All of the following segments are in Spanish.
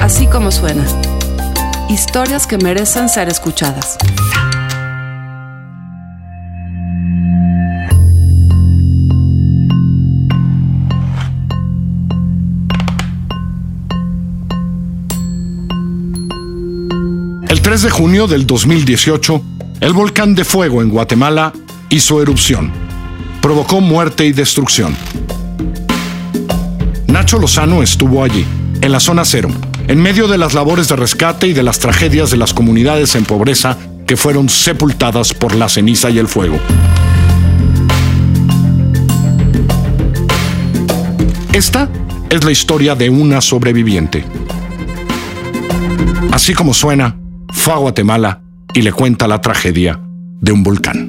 Así como suena. Historias que merecen ser escuchadas. El 3 de junio del 2018, el volcán de fuego en Guatemala hizo erupción. Provocó muerte y destrucción. Nacho Lozano estuvo allí, en la zona cero, en medio de las labores de rescate y de las tragedias de las comunidades en pobreza que fueron sepultadas por la ceniza y el fuego. Esta es la historia de una sobreviviente. Así como suena, fue a Guatemala y le cuenta la tragedia de un volcán.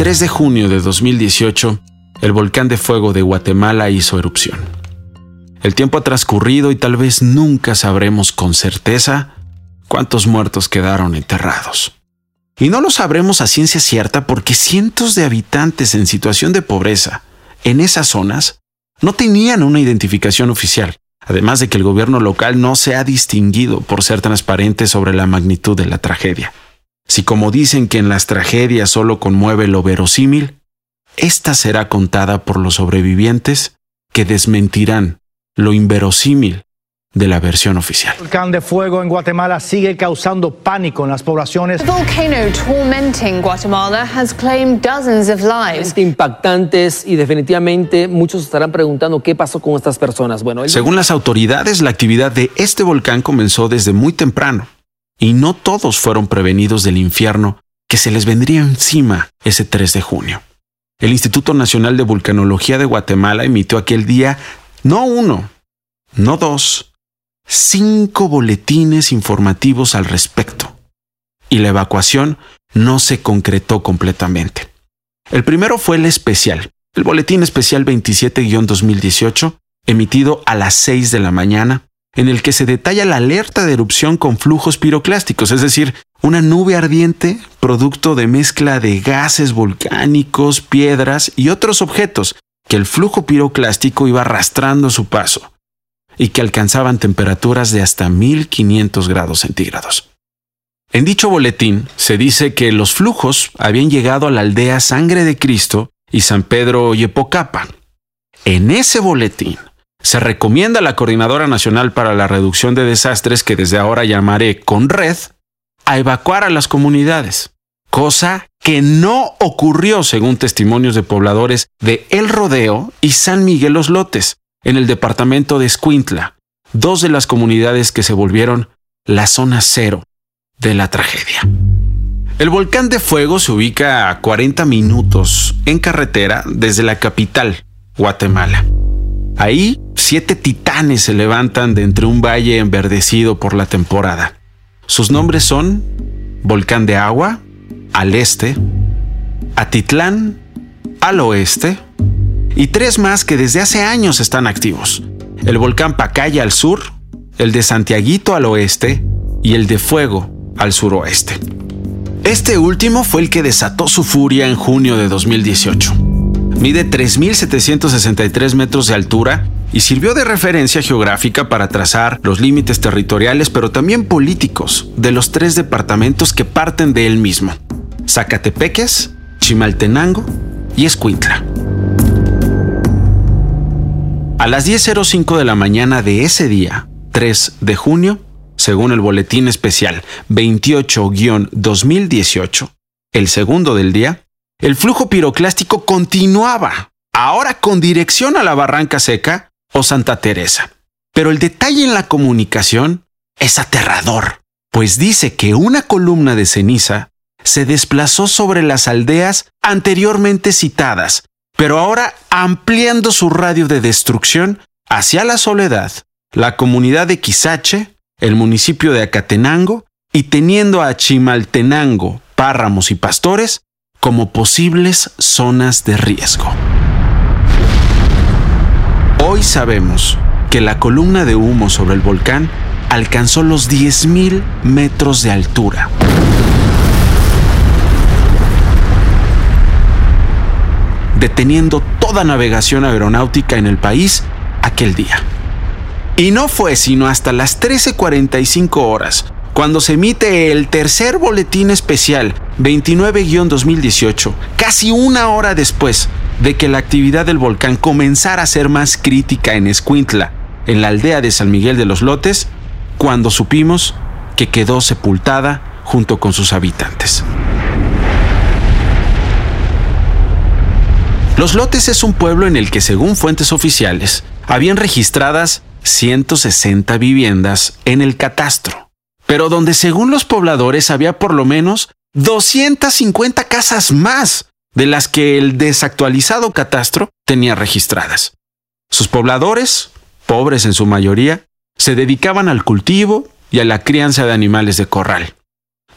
3 de junio de 2018, el volcán de fuego de Guatemala hizo erupción. El tiempo ha transcurrido y tal vez nunca sabremos con certeza cuántos muertos quedaron enterrados. Y no lo sabremos a ciencia cierta porque cientos de habitantes en situación de pobreza en esas zonas no tenían una identificación oficial, además de que el gobierno local no se ha distinguido por ser transparente sobre la magnitud de la tragedia. Si como dicen que en las tragedias solo conmueve lo verosímil, esta será contada por los sobrevivientes que desmentirán lo inverosímil de la versión oficial. El volcán de fuego en Guatemala sigue causando pánico en las poblaciones. The volcano tormenting Guatemala has claimed dozens of lives. impactantes y definitivamente muchos estarán preguntando qué pasó con estas personas. Bueno, el- Según las autoridades, la actividad de este volcán comenzó desde muy temprano y no todos fueron prevenidos del infierno que se les vendría encima ese 3 de junio. El Instituto Nacional de Vulcanología de Guatemala emitió aquel día no uno, no dos, cinco boletines informativos al respecto. Y la evacuación no se concretó completamente. El primero fue el especial, el boletín especial 27-2018, emitido a las 6 de la mañana, en el que se detalla la alerta de erupción con flujos piroclásticos, es decir, una nube ardiente producto de mezcla de gases volcánicos, piedras y otros objetos que el flujo piroclástico iba arrastrando a su paso y que alcanzaban temperaturas de hasta 1500 grados centígrados. En dicho boletín se dice que los flujos habían llegado a la aldea Sangre de Cristo y San Pedro Yepocapa. En ese boletín se recomienda a la Coordinadora Nacional para la Reducción de Desastres, que desde ahora llamaré CONRED, a evacuar a las comunidades, cosa que no ocurrió según testimonios de pobladores de El Rodeo y San Miguel Los Lotes, en el departamento de Escuintla, dos de las comunidades que se volvieron la zona cero de la tragedia. El volcán de fuego se ubica a 40 minutos en carretera desde la capital, Guatemala. Ahí, siete titanes se levantan de entre un valle enverdecido por la temporada. Sus nombres son Volcán de Agua, al este, Atitlán, al oeste, y tres más que desde hace años están activos. El volcán Pacaya al sur, el de Santiaguito al oeste y el de Fuego al suroeste. Este último fue el que desató su furia en junio de 2018. Mide 3.763 metros de altura y sirvió de referencia geográfica para trazar los límites territoriales, pero también políticos, de los tres departamentos que parten de él mismo, Zacatepeques, Chimaltenango y Escuintla. A las 10.05 de la mañana de ese día, 3 de junio, según el boletín especial 28-2018, el segundo del día, el flujo piroclástico continuaba, ahora con dirección a la Barranca Seca o Santa Teresa. Pero el detalle en la comunicación es aterrador, pues dice que una columna de ceniza se desplazó sobre las aldeas anteriormente citadas, pero ahora ampliando su radio de destrucción hacia la Soledad, la comunidad de Quizache, el municipio de Acatenango y teniendo a Chimaltenango, Párramos y Pastores como posibles zonas de riesgo. Hoy sabemos que la columna de humo sobre el volcán alcanzó los 10.000 metros de altura. deteniendo toda navegación aeronáutica en el país aquel día. Y no fue sino hasta las 13:45 horas, cuando se emite el tercer boletín especial 29-2018, casi una hora después de que la actividad del volcán comenzara a ser más crítica en Escuintla, en la aldea de San Miguel de los Lotes, cuando supimos que quedó sepultada junto con sus habitantes. Los Lotes es un pueblo en el que, según fuentes oficiales, habían registradas 160 viviendas en el catastro, pero donde según los pobladores había por lo menos 250 casas más de las que el desactualizado catastro tenía registradas. Sus pobladores, pobres en su mayoría, se dedicaban al cultivo y a la crianza de animales de corral.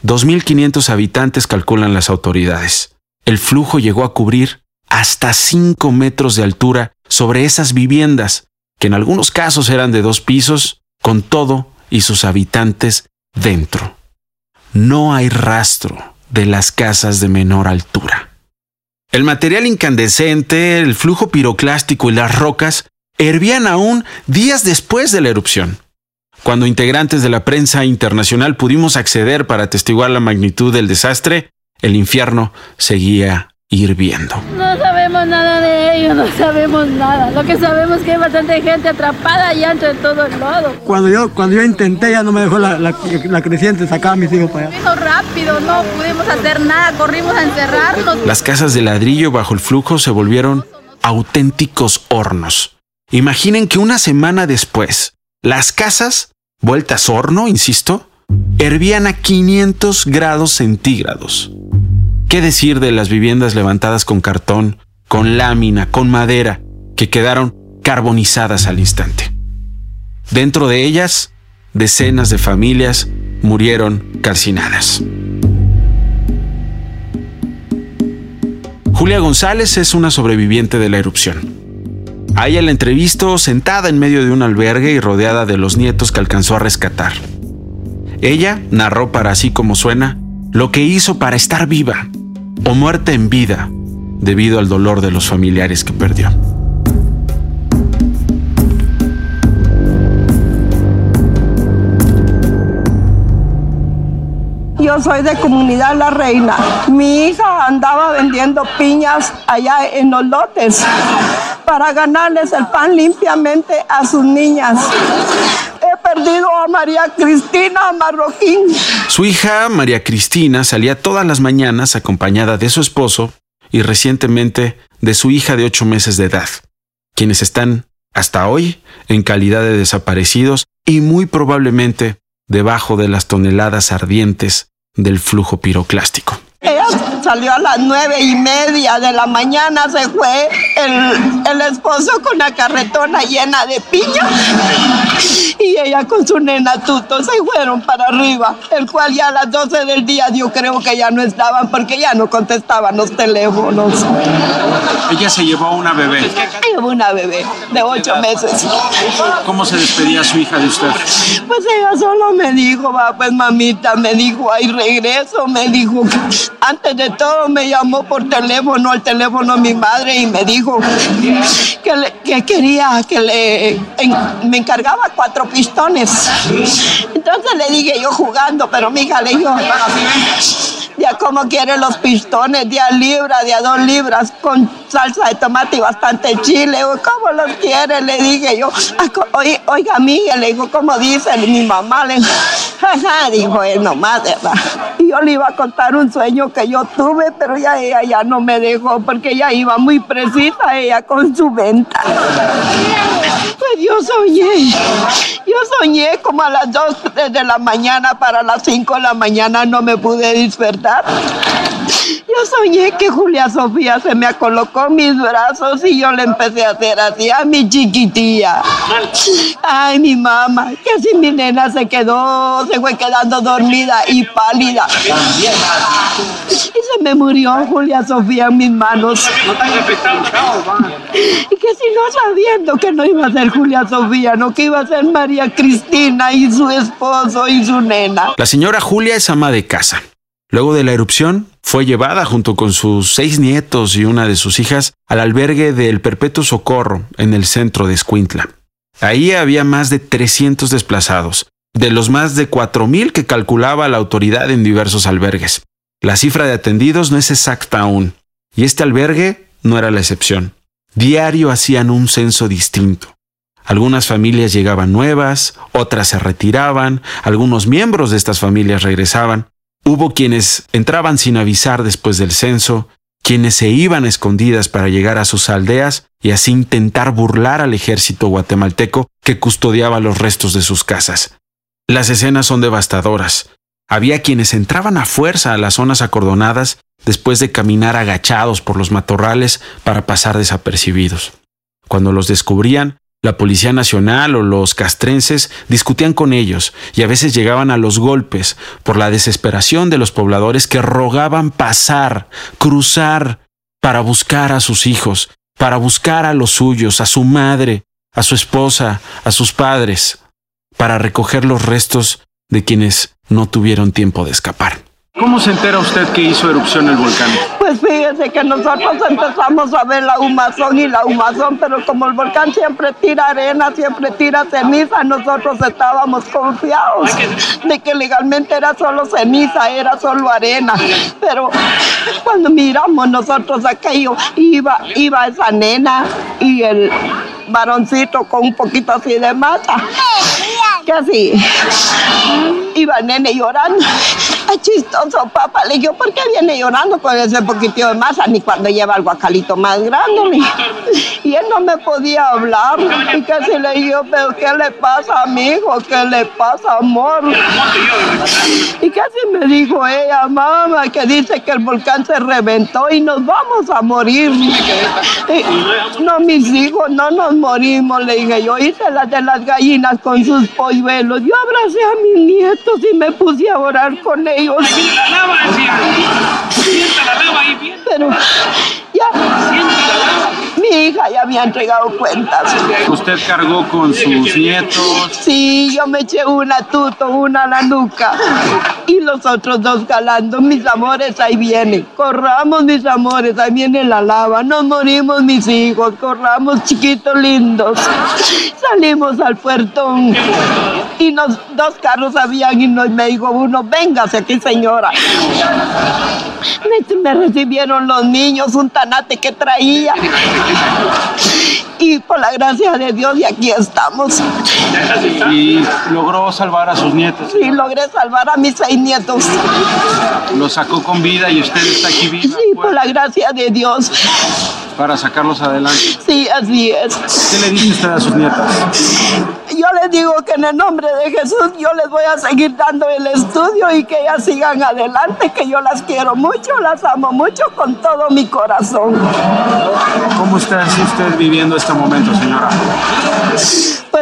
2.500 habitantes calculan las autoridades. El flujo llegó a cubrir hasta 5 metros de altura sobre esas viviendas, que en algunos casos eran de dos pisos, con todo y sus habitantes dentro. No hay rastro de las casas de menor altura. El material incandescente, el flujo piroclástico y las rocas hervían aún días después de la erupción. Cuando integrantes de la prensa internacional pudimos acceder para atestiguar la magnitud del desastre, el infierno seguía hirviendo. No sabemos nada de ellos, no sabemos nada. Lo que sabemos es que hay bastante gente atrapada allá entre todo el lodo. Cuando yo, cuando yo intenté, ya no me dejó la, la, la creciente sacar a mis hijos para allá. Vino rápido, no pudimos hacer nada, corrimos a encerrarnos. Las casas de ladrillo bajo el flujo se volvieron auténticos hornos. Imaginen que una semana después, las casas, vueltas horno, insisto, hervían a 500 grados centígrados. ¿Qué decir de las viviendas levantadas con cartón, con lámina, con madera, que quedaron carbonizadas al instante? Dentro de ellas, decenas de familias murieron calcinadas. Julia González es una sobreviviente de la erupción. A la entrevistó sentada en medio de un albergue y rodeada de los nietos que alcanzó a rescatar. Ella narró para así como suena lo que hizo para estar viva o muerta en vida debido al dolor de los familiares que perdió. Yo soy de comunidad La Reina. Mi hija andaba vendiendo piñas allá en los lotes para ganarles el pan limpiamente a sus niñas. Perdido a María Cristina Marroquín. Su hija, María Cristina, salía todas las mañanas acompañada de su esposo y recientemente de su hija de ocho meses de edad, quienes están hasta hoy en calidad de desaparecidos y muy probablemente debajo de las toneladas ardientes del flujo piroclástico. Salió a las nueve y media de la mañana, se fue el, el, esposo con la carretona llena de piña y ella con su nena tuto se fueron para arriba, el cual ya a las 12 del día yo creo que ya no estaban porque ya no contestaban los teléfonos. Ella se llevó una bebé. Llevó una bebé de ocho meses. ¿Cómo se despedía su hija de usted? Pues ella solo me dijo, va, pues mamita, me dijo, ahí regreso, me dijo, antes de todo me llamó por teléfono, al teléfono mi madre y me dijo que, que quería que le me encargaba cuatro pistones. Entonces le dije yo jugando, pero mi hija le dijo, ya como quiere los pistones, de a libra, de a dos libras, con salsa de tomate y bastante chile. ¿Cómo los quiere? Le dije yo. Oiga, oiga amiga, le digo, ¿cómo dice mi mamá? Le jaja, dijo nomás, ¿verdad? Y yo le iba a contar un sueño que yo tuve, pero ya ella ya no me dejó porque ella iba muy precisa, ella con su venta. Pues yo soñé, yo soñé como a las 2 de la mañana para las 5 de la mañana no me pude despertar. Yo soñé que Julia Sofía se me colocó en mis brazos y yo le empecé a hacer así a mi chiquitilla. Ay, mi mamá, que así mi nena se quedó, se fue quedando dormida y pálida. Y se me murió Julia Sofía en mis manos. Y que si no sabiendo que no iba a ser Julia Sofía, no que iba a ser María Cristina y su esposo y su nena. La señora Julia es ama de casa. Luego de la erupción, fue llevada junto con sus seis nietos y una de sus hijas al albergue del Perpetuo Socorro en el centro de Escuintla. Ahí había más de 300 desplazados, de los más de 4.000 que calculaba la autoridad en diversos albergues. La cifra de atendidos no es exacta aún, y este albergue no era la excepción. Diario hacían un censo distinto. Algunas familias llegaban nuevas, otras se retiraban, algunos miembros de estas familias regresaban. Hubo quienes entraban sin avisar después del censo, quienes se iban escondidas para llegar a sus aldeas y así intentar burlar al ejército guatemalteco que custodiaba los restos de sus casas. Las escenas son devastadoras. Había quienes entraban a fuerza a las zonas acordonadas después de caminar agachados por los matorrales para pasar desapercibidos. Cuando los descubrían, la Policía Nacional o los castrenses discutían con ellos y a veces llegaban a los golpes por la desesperación de los pobladores que rogaban pasar, cruzar, para buscar a sus hijos, para buscar a los suyos, a su madre, a su esposa, a sus padres, para recoger los restos de quienes no tuvieron tiempo de escapar. ¿Cómo se entera usted que hizo erupción el volcán? Pues fíjese que nosotros empezamos a ver la humazón y la humazón, pero como el volcán siempre tira arena, siempre tira ceniza, nosotros estábamos confiados de que legalmente era solo ceniza, era solo arena. Pero cuando miramos nosotros aquello, iba, iba esa nena y el varoncito con un poquito así de masa. Que así, iba nene llorando. Ay, chistoso, papá. Le digo, ¿por qué viene llorando con ese poquito de masa? Ni cuando lleva el guacalito más grande. Y él no me podía hablar. Y casi le digo, pero ¿qué le pasa a mi hijo? ¿Qué le pasa, amor? Y casi me dijo ella, mamá, que dice que el volcán se reventó y nos vamos a morir. no, mis hijos, no nos morimos, le dije yo. Hice las de las gallinas con sus polluelos. Yo abracé a mis nietos y me puse a orar con ellos. Pero ya, mi hija ya me ha entregado cuentas. ¿Usted cargó con sus nietos? Sí, yo me eché una tuto, una a la nuca y los otros dos calando. Mis amores, ahí vienen. Corramos, mis amores, ahí viene la lava. Nos morimos, mis hijos. Corramos, chiquitos lindos. Salimos al puertón y nos, dos carros habían y nos, me dijo uno, véngase aquí, señora. Me, me recibieron los niños, un tanate que traía. Y por la gracia de Dios, y aquí estamos. ¿Y logró salvar a sus nietos? Sí, logré salvar a mis seis nietos. ¿Lo sacó con vida y usted está aquí viva? Sí, por la gracia de Dios. Para sacarlos adelante. Sí, así es. ¿Qué le dice usted a sus nietas? Yo les digo que en el nombre de Jesús yo les voy a seguir dando el estudio y que ellas sigan adelante, que yo las quiero mucho, las amo mucho con todo mi corazón. ¿Cómo está usted viviendo este momento, señora?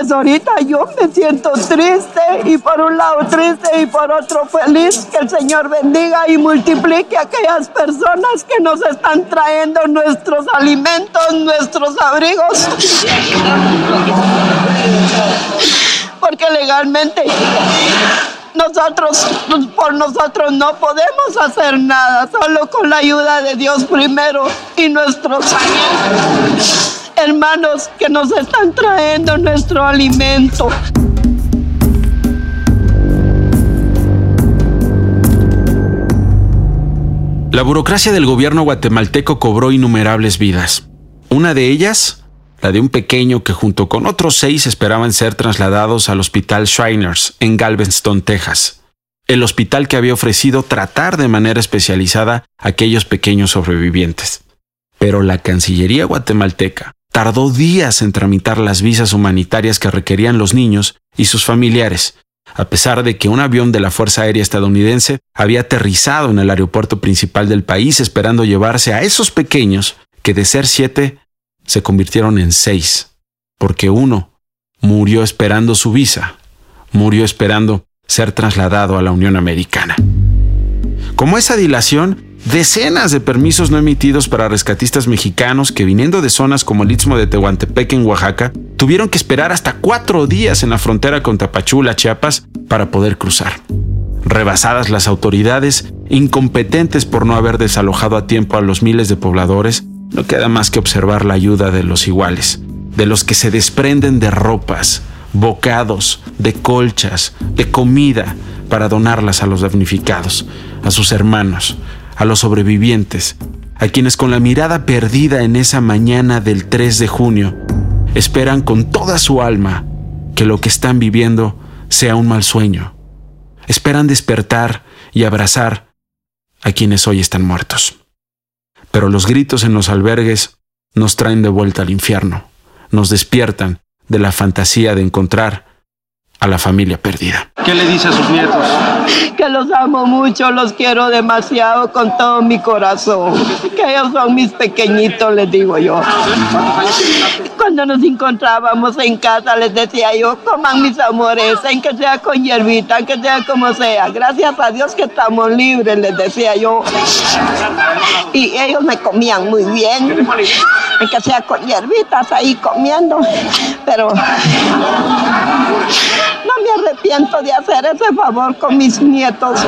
Pues ahorita yo me siento triste y por un lado triste y por otro feliz. Que el Señor bendiga y multiplique a aquellas personas que nos están trayendo nuestros alimentos, nuestros abrigos. Porque legalmente nosotros, por nosotros no podemos hacer nada, solo con la ayuda de Dios primero y nuestros hermanos que nos están trayendo nuestro alimento. La burocracia del gobierno guatemalteco cobró innumerables vidas. Una de ellas, la de un pequeño que junto con otros seis esperaban ser trasladados al Hospital Shriners en Galveston, Texas, el hospital que había ofrecido tratar de manera especializada a aquellos pequeños sobrevivientes. Pero la Cancillería guatemalteca tardó días en tramitar las visas humanitarias que requerían los niños y sus familiares, a pesar de que un avión de la Fuerza Aérea estadounidense había aterrizado en el aeropuerto principal del país esperando llevarse a esos pequeños que de ser siete se convirtieron en seis, porque uno murió esperando su visa, murió esperando ser trasladado a la Unión Americana. Como esa dilación decenas de permisos no emitidos para rescatistas mexicanos que viniendo de zonas como el Istmo de Tehuantepec en Oaxaca, tuvieron que esperar hasta cuatro días en la frontera con Tapachula, Chiapas, para poder cruzar. Rebasadas las autoridades, incompetentes por no haber desalojado a tiempo a los miles de pobladores, no queda más que observar la ayuda de los iguales, de los que se desprenden de ropas, bocados, de colchas, de comida, para donarlas a los damnificados, a sus hermanos, a los sobrevivientes, a quienes con la mirada perdida en esa mañana del 3 de junio, esperan con toda su alma que lo que están viviendo sea un mal sueño. Esperan despertar y abrazar a quienes hoy están muertos. Pero los gritos en los albergues nos traen de vuelta al infierno, nos despiertan de la fantasía de encontrar a la familia perdida. ¿Qué le dice a sus nietos? Que los amo mucho, los quiero demasiado con todo mi corazón. Que ellos son mis pequeñitos, les digo yo. Cuando nos encontrábamos en casa, les decía yo, coman mis amores, en que sea con hierbita, en que sea como sea. Gracias a Dios que estamos libres, les decía yo. Y ellos me comían muy bien, en que sea con hierbitas ahí comiendo. Pero no me arrepiento de hacer ese favor con mis nietos.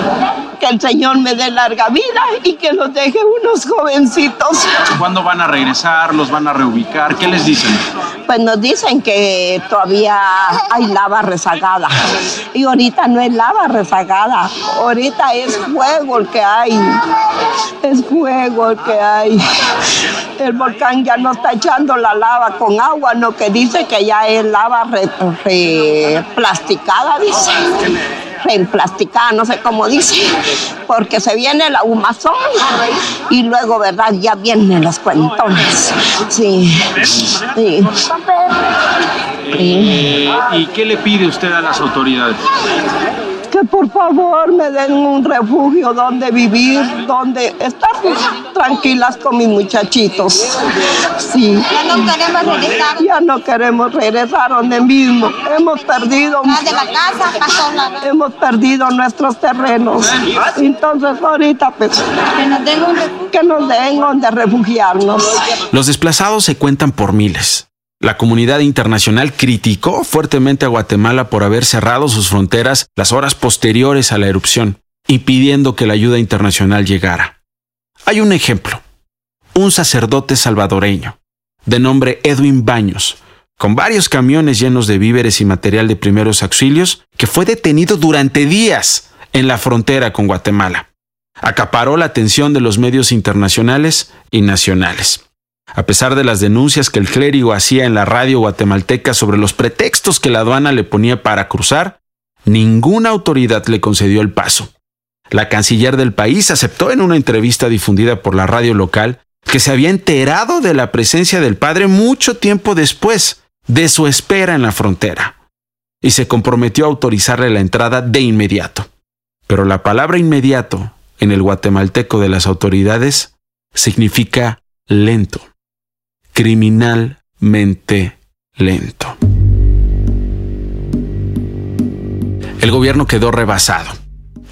Que el Señor me dé larga vida y que los deje unos jovencitos. ¿Cuándo van a regresar? ¿Los van a reubicar? ¿Qué les dicen? Pues nos dicen que todavía hay lava rezagada. Y ahorita no es lava rezagada. Ahorita es fuego el que hay. Es fuego el que hay. El volcán ya no está echando la lava con agua, no que dice que ya es lava replasticada, dice. Reemplasticada, no sé cómo dice, porque se viene la humazón y luego, ¿verdad? Ya vienen los cuentones. Sí, sí. Eh, ¿Y qué le pide usted a las autoridades? Que por favor me den un refugio donde vivir, donde estar tranquilas con mis muchachitos. Sí. Ya no queremos regresar. Ya no queremos regresar donde mismo. Hemos perdido. de la casa pasó la... Hemos perdido nuestros terrenos. Entonces ahorita pues Que nos den un refugio. que nos den donde refugiarnos. Los desplazados se cuentan por miles. La comunidad internacional criticó fuertemente a Guatemala por haber cerrado sus fronteras las horas posteriores a la erupción, impidiendo que la ayuda internacional llegara. Hay un ejemplo. Un sacerdote salvadoreño, de nombre Edwin Baños, con varios camiones llenos de víveres y material de primeros auxilios, que fue detenido durante días en la frontera con Guatemala. Acaparó la atención de los medios internacionales y nacionales. A pesar de las denuncias que el clérigo hacía en la radio guatemalteca sobre los pretextos que la aduana le ponía para cruzar, ninguna autoridad le concedió el paso. La canciller del país aceptó en una entrevista difundida por la radio local que se había enterado de la presencia del padre mucho tiempo después de su espera en la frontera, y se comprometió a autorizarle la entrada de inmediato. Pero la palabra inmediato en el guatemalteco de las autoridades significa lento criminalmente lento. El gobierno quedó rebasado.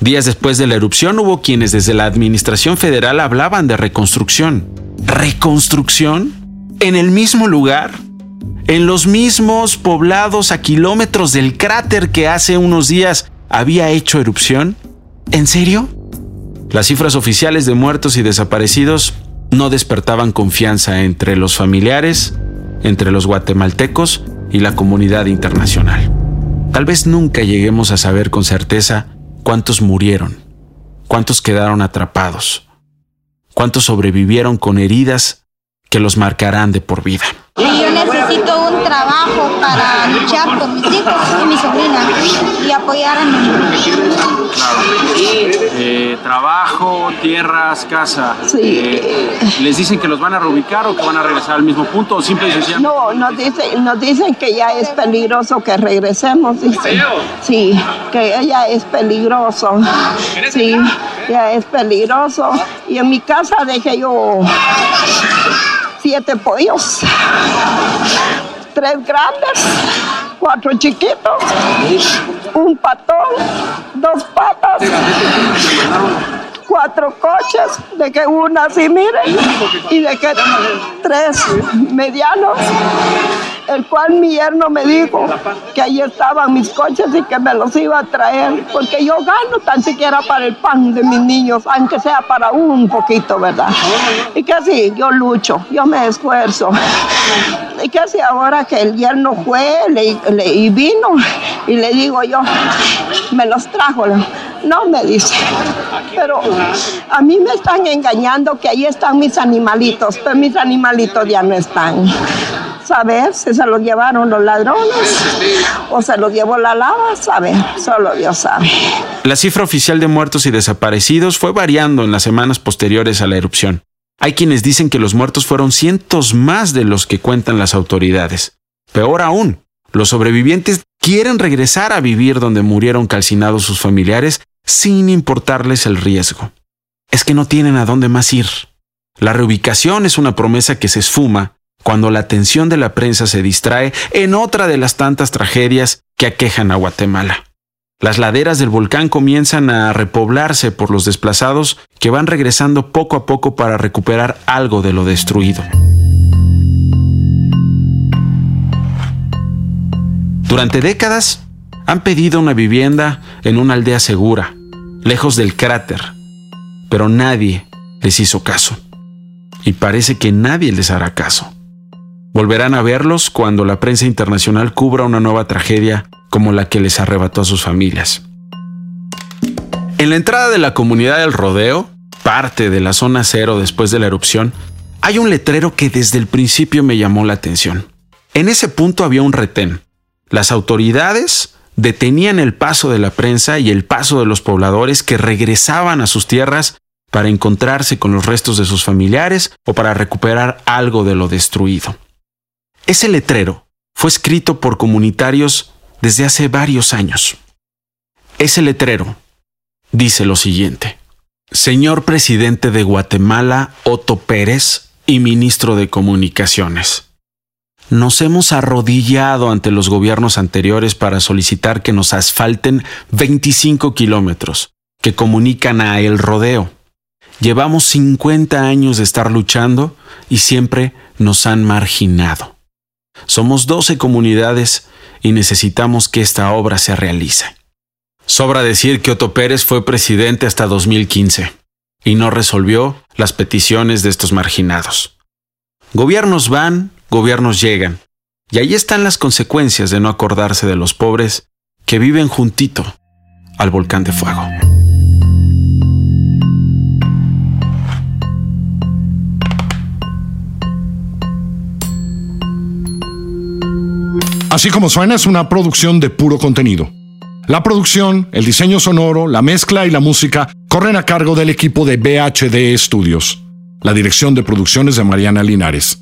Días después de la erupción hubo quienes desde la Administración Federal hablaban de reconstrucción. ¿Reconstrucción? ¿En el mismo lugar? ¿En los mismos poblados a kilómetros del cráter que hace unos días había hecho erupción? ¿En serio? Las cifras oficiales de muertos y desaparecidos no despertaban confianza entre los familiares, entre los guatemaltecos y la comunidad internacional. Tal vez nunca lleguemos a saber con certeza cuántos murieron, cuántos quedaron atrapados, cuántos sobrevivieron con heridas que los marcarán de por vida. Y yo necesito un trabajo para luchar por mis hijos y mi sobrina y apoyar a mi Eh, trabajo, tierras, casa. Sí. Eh, ¿Les dicen que los van a reubicar o que van a regresar al mismo punto o simple y sencillamente? No, nos dicen, nos dicen que ya es peligroso que regresemos, dicen. Sí, que ya es peligroso. Sí, ya es peligroso. Y en mi casa dejé yo siete pollos. Tres grandes, cuatro chiquitos, un patón, dos patas, cuatro coches, de que una así, miren, y de que tres medianos, el cual mi yerno me dijo que ahí estaban mis coches y que me los iba a traer, porque yo gano tan siquiera para el pan de mis niños, aunque sea para un poquito, ¿verdad? Y que así, yo lucho, yo me esfuerzo. Y que así ahora que el yerno fue y vino, y le digo yo, me los trajo. No me dice. Pero a mí me están engañando que ahí están mis animalitos, pero mis animalitos ya no están. Saber si se los llevaron los ladrones o se los llevó la lava, saber, solo Dios sabe. La cifra oficial de muertos y desaparecidos fue variando en las semanas posteriores a la erupción. Hay quienes dicen que los muertos fueron cientos más de los que cuentan las autoridades. Peor aún, los sobrevivientes quieren regresar a vivir donde murieron calcinados sus familiares sin importarles el riesgo. Es que no tienen a dónde más ir. La reubicación es una promesa que se esfuma cuando la atención de la prensa se distrae en otra de las tantas tragedias que aquejan a Guatemala. Las laderas del volcán comienzan a repoblarse por los desplazados que van regresando poco a poco para recuperar algo de lo destruido. Durante décadas han pedido una vivienda en una aldea segura, lejos del cráter, pero nadie les hizo caso. Y parece que nadie les hará caso. Volverán a verlos cuando la prensa internacional cubra una nueva tragedia como la que les arrebató a sus familias. En la entrada de la comunidad del rodeo, parte de la zona cero después de la erupción, hay un letrero que desde el principio me llamó la atención. En ese punto había un retén. Las autoridades detenían el paso de la prensa y el paso de los pobladores que regresaban a sus tierras para encontrarse con los restos de sus familiares o para recuperar algo de lo destruido. Ese letrero fue escrito por comunitarios desde hace varios años. Ese letrero dice lo siguiente. Señor presidente de Guatemala, Otto Pérez, y ministro de Comunicaciones. Nos hemos arrodillado ante los gobiernos anteriores para solicitar que nos asfalten 25 kilómetros que comunican a El Rodeo. Llevamos 50 años de estar luchando y siempre nos han marginado. Somos 12 comunidades y necesitamos que esta obra se realice. Sobra decir que Otto Pérez fue presidente hasta 2015 y no resolvió las peticiones de estos marginados. Gobiernos van, gobiernos llegan. Y ahí están las consecuencias de no acordarse de los pobres que viven juntito al volcán de fuego. Así como suena es una producción de puro contenido. La producción, el diseño sonoro, la mezcla y la música corren a cargo del equipo de BHD Studios. La dirección de producciones de Mariana Linares.